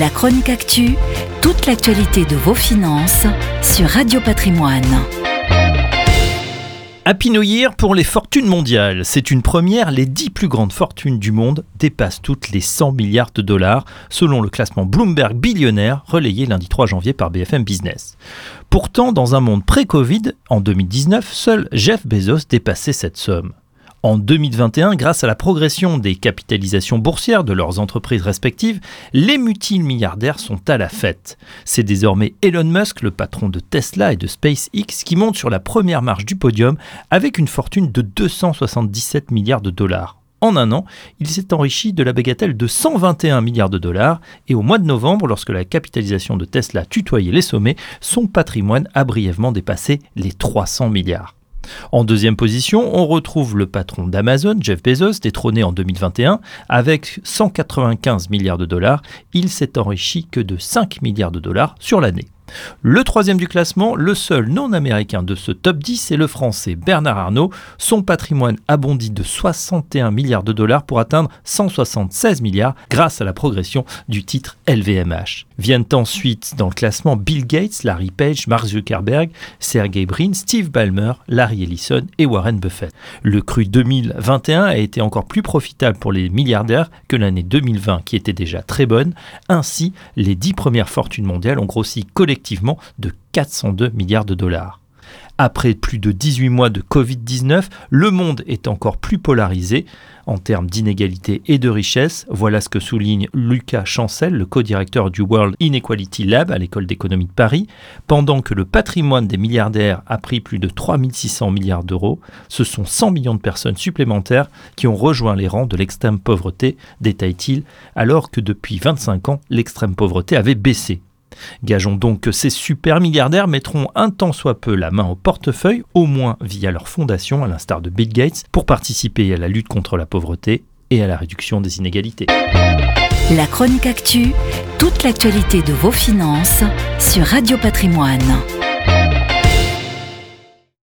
La chronique actu, toute l'actualité de vos finances sur Radio Patrimoine. Year pour les fortunes mondiales. C'est une première, les 10 plus grandes fortunes du monde dépassent toutes les 100 milliards de dollars, selon le classement Bloomberg billionnaire relayé lundi 3 janvier par BFM Business. Pourtant, dans un monde pré-Covid, en 2019, seul Jeff Bezos dépassait cette somme. En 2021, grâce à la progression des capitalisations boursières de leurs entreprises respectives, les milliardaires sont à la fête. C'est désormais Elon Musk, le patron de Tesla et de SpaceX, qui monte sur la première marche du podium avec une fortune de 277 milliards de dollars. En un an, il s'est enrichi de la bagatelle de 121 milliards de dollars et au mois de novembre, lorsque la capitalisation de Tesla tutoyait les sommets, son patrimoine a brièvement dépassé les 300 milliards. En deuxième position, on retrouve le patron d'Amazon, Jeff Bezos, détrôné en 2021. Avec 195 milliards de dollars, il s'est enrichi que de 5 milliards de dollars sur l'année. Le troisième du classement, le seul non-américain de ce top 10, est le français Bernard Arnault. Son patrimoine a bondi de 61 milliards de dollars pour atteindre 176 milliards grâce à la progression du titre LVMH. Viennent ensuite dans le classement Bill Gates, Larry Page, Mark Zuckerberg, Sergey Brin, Steve Ballmer, Larry Ellison et Warren Buffett. Le cru 2021 a été encore plus profitable pour les milliardaires que l'année 2020 qui était déjà très bonne. Ainsi, les dix premières fortunes mondiales ont grossi collectivement de 402 milliards de dollars. Après plus de 18 mois de Covid-19, le monde est encore plus polarisé en termes d'inégalité et de richesse. Voilà ce que souligne Lucas Chancel, le co-directeur du World Inequality Lab à l'école d'économie de Paris. Pendant que le patrimoine des milliardaires a pris plus de 3600 milliards d'euros, ce sont 100 millions de personnes supplémentaires qui ont rejoint les rangs de l'extrême pauvreté, détaille-t-il, alors que depuis 25 ans, l'extrême pauvreté avait baissé. Gageons donc que ces super milliardaires mettront un tant soit peu la main au portefeuille, au moins via leur fondation, à l'instar de Bill Gates, pour participer à la lutte contre la pauvreté et à la réduction des inégalités. La chronique actu, toute l'actualité de vos finances sur Radio Patrimoine.